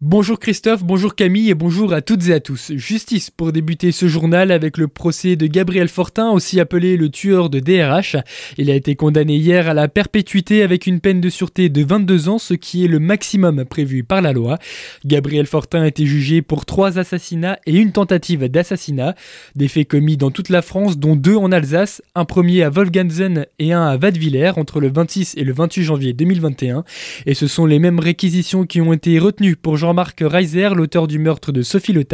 Bonjour Christophe, bonjour Camille et bonjour à toutes et à tous. Justice pour débuter ce journal avec le procès de Gabriel Fortin, aussi appelé le tueur de DRH. Il a été condamné hier à la perpétuité avec une peine de sûreté de 22 ans, ce qui est le maximum prévu par la loi. Gabriel Fortin a été jugé pour trois assassinats et une tentative d'assassinat, des faits commis dans toute la France, dont deux en Alsace, un premier à Wolfganzen et un à Vadevillers entre le 26 et le 28 janvier 2021. Et ce sont les mêmes réquisitions qui ont été retenues pour Jean Jean-Marc Reiser, l'auteur du meurtre de Sophie Le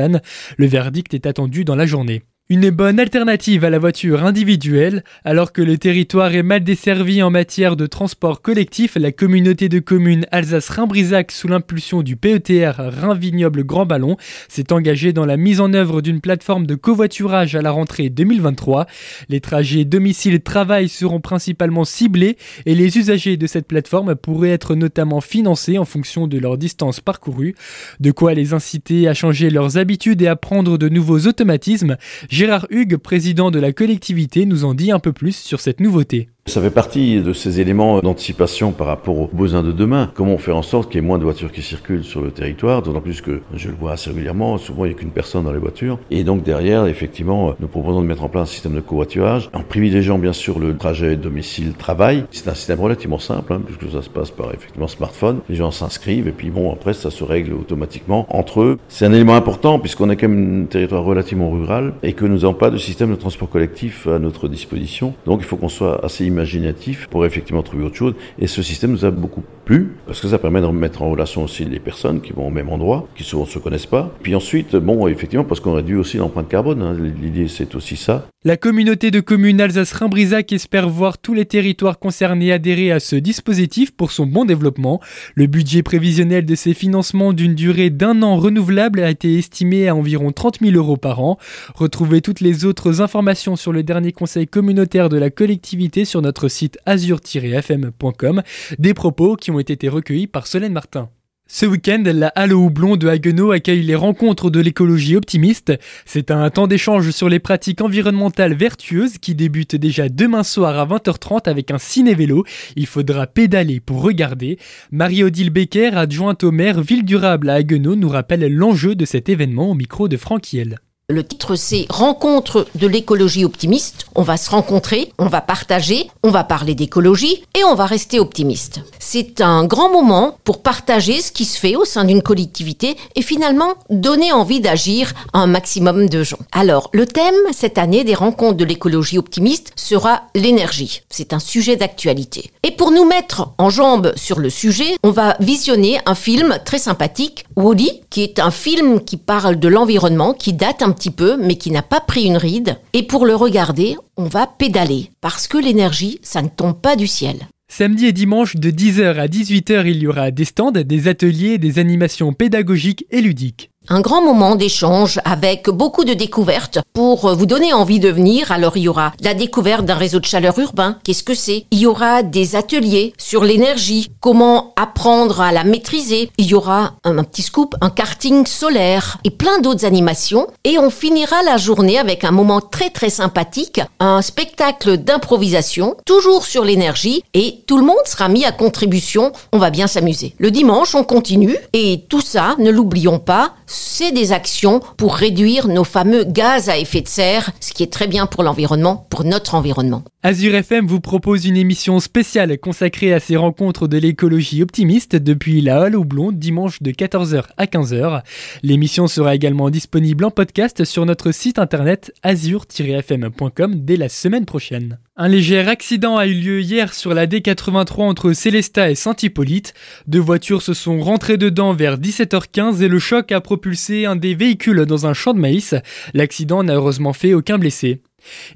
Le verdict est attendu dans la journée. Une bonne alternative à la voiture individuelle, alors que le territoire est mal desservi en matière de transport collectif, la communauté de communes Alsace-Rhin-Brisac, sous l'impulsion du PETR Rhin-Vignoble-Grand Ballon, s'est engagée dans la mise en œuvre d'une plateforme de covoiturage à la rentrée 2023. Les trajets domicile-travail seront principalement ciblés et les usagers de cette plateforme pourraient être notamment financés en fonction de leur distance parcourue, de quoi les inciter à changer leurs habitudes et à prendre de nouveaux automatismes. Gérard Hugues, président de la collectivité, nous en dit un peu plus sur cette nouveauté. Ça fait partie de ces éléments d'anticipation par rapport aux besoins de demain. Comment faire en sorte qu'il y ait moins de voitures qui circulent sur le territoire, d'autant plus que je le vois assez régulièrement, souvent il n'y a qu'une personne dans les voitures. Et donc derrière, effectivement, nous proposons de mettre en place un système de covoiturage en privilégiant bien sûr le trajet domicile-travail. C'est un système relativement simple, hein, puisque ça se passe par effectivement smartphone. Les gens s'inscrivent et puis bon, après ça se règle automatiquement entre eux. C'est un élément important puisqu'on est quand même un territoire relativement rural et que nous n'avons pas de système de transport collectif à notre disposition. Donc il faut qu'on soit assez imaginatif pour effectivement trouver autre chose. Et ce système nous a beaucoup plu parce que ça permet de mettre en relation aussi les personnes qui vont au même endroit, qui souvent ne se connaissent pas. Puis ensuite, bon, effectivement, parce qu'on réduit aussi l'empreinte carbone. Hein. L'idée, c'est aussi ça. La communauté de communes Alsace-Rhin-Brisac espère voir tous les territoires concernés adhérer à ce dispositif pour son bon développement. Le budget prévisionnel de ces financements d'une durée d'un an renouvelable a été estimé à environ 30 000 euros par an. Retrouvez toutes les autres informations sur le dernier conseil communautaire de la collectivité sur notre site azur-fm.com, des propos qui ont été recueillis par Solène Martin. Ce week-end, la Halle Houblon de Haguenau accueille les rencontres de l'écologie optimiste. C'est un temps d'échange sur les pratiques environnementales vertueuses qui débute déjà demain soir à 20h30 avec un ciné-vélo. Il faudra pédaler pour regarder. Marie-Odile Becker, adjointe au maire Ville Durable à Haguenau, nous rappelle l'enjeu de cet événement au micro de Franquiel. Le titre c'est Rencontre de l'écologie optimiste. On va se rencontrer, on va partager, on va parler d'écologie et on va rester optimiste. C'est un grand moment pour partager ce qui se fait au sein d'une collectivité et finalement donner envie d'agir à un maximum de gens. Alors, le thème cette année des rencontres de l'écologie optimiste sera l'énergie. C'est un sujet d'actualité. Et pour nous mettre en jambe sur le sujet, on va visionner un film très sympathique, Wally, qui est un film qui parle de l'environnement, qui date un peu, mais qui n'a pas pris une ride. Et pour le regarder, on va pédaler, parce que l'énergie, ça ne tombe pas du ciel. Samedi et dimanche de 10h à 18h, il y aura des stands, des ateliers, des animations pédagogiques et ludiques. Un grand moment d'échange avec beaucoup de découvertes pour vous donner envie de venir. Alors il y aura la découverte d'un réseau de chaleur urbain. Qu'est-ce que c'est? Il y aura des ateliers sur l'énergie, comment apprendre à la maîtriser? Il y aura un, petit scoop, un karting solaire et plein d'autres animations. Et on finira la journée avec un moment très très sympathique, un spectacle d'improvisation, toujours sur l'énergie et tout le monde sera mis à contribution. On va bien s'amuser. Le dimanche, on continue et tout ça, ne l'oublions pas, c'est des actions pour réduire nos fameux gaz à effet de serre, ce qui est très bien pour l'environnement, pour notre environnement. Azure FM vous propose une émission spéciale consacrée à ces rencontres de l'écologie optimiste depuis la Halle au Blond, dimanche de 14h à 15h. L'émission sera également disponible en podcast sur notre site internet azure-fm.com dès la semaine prochaine. Un léger accident a eu lieu hier sur la D83 entre Célestat et Saint-Hippolyte. Deux voitures se sont rentrées dedans vers 17h15 et le choc a propulsé un des véhicules dans un champ de maïs. L'accident n'a heureusement fait aucun blessé.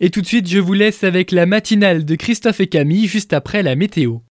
Et tout de suite, je vous laisse avec la matinale de Christophe et Camille juste après la météo.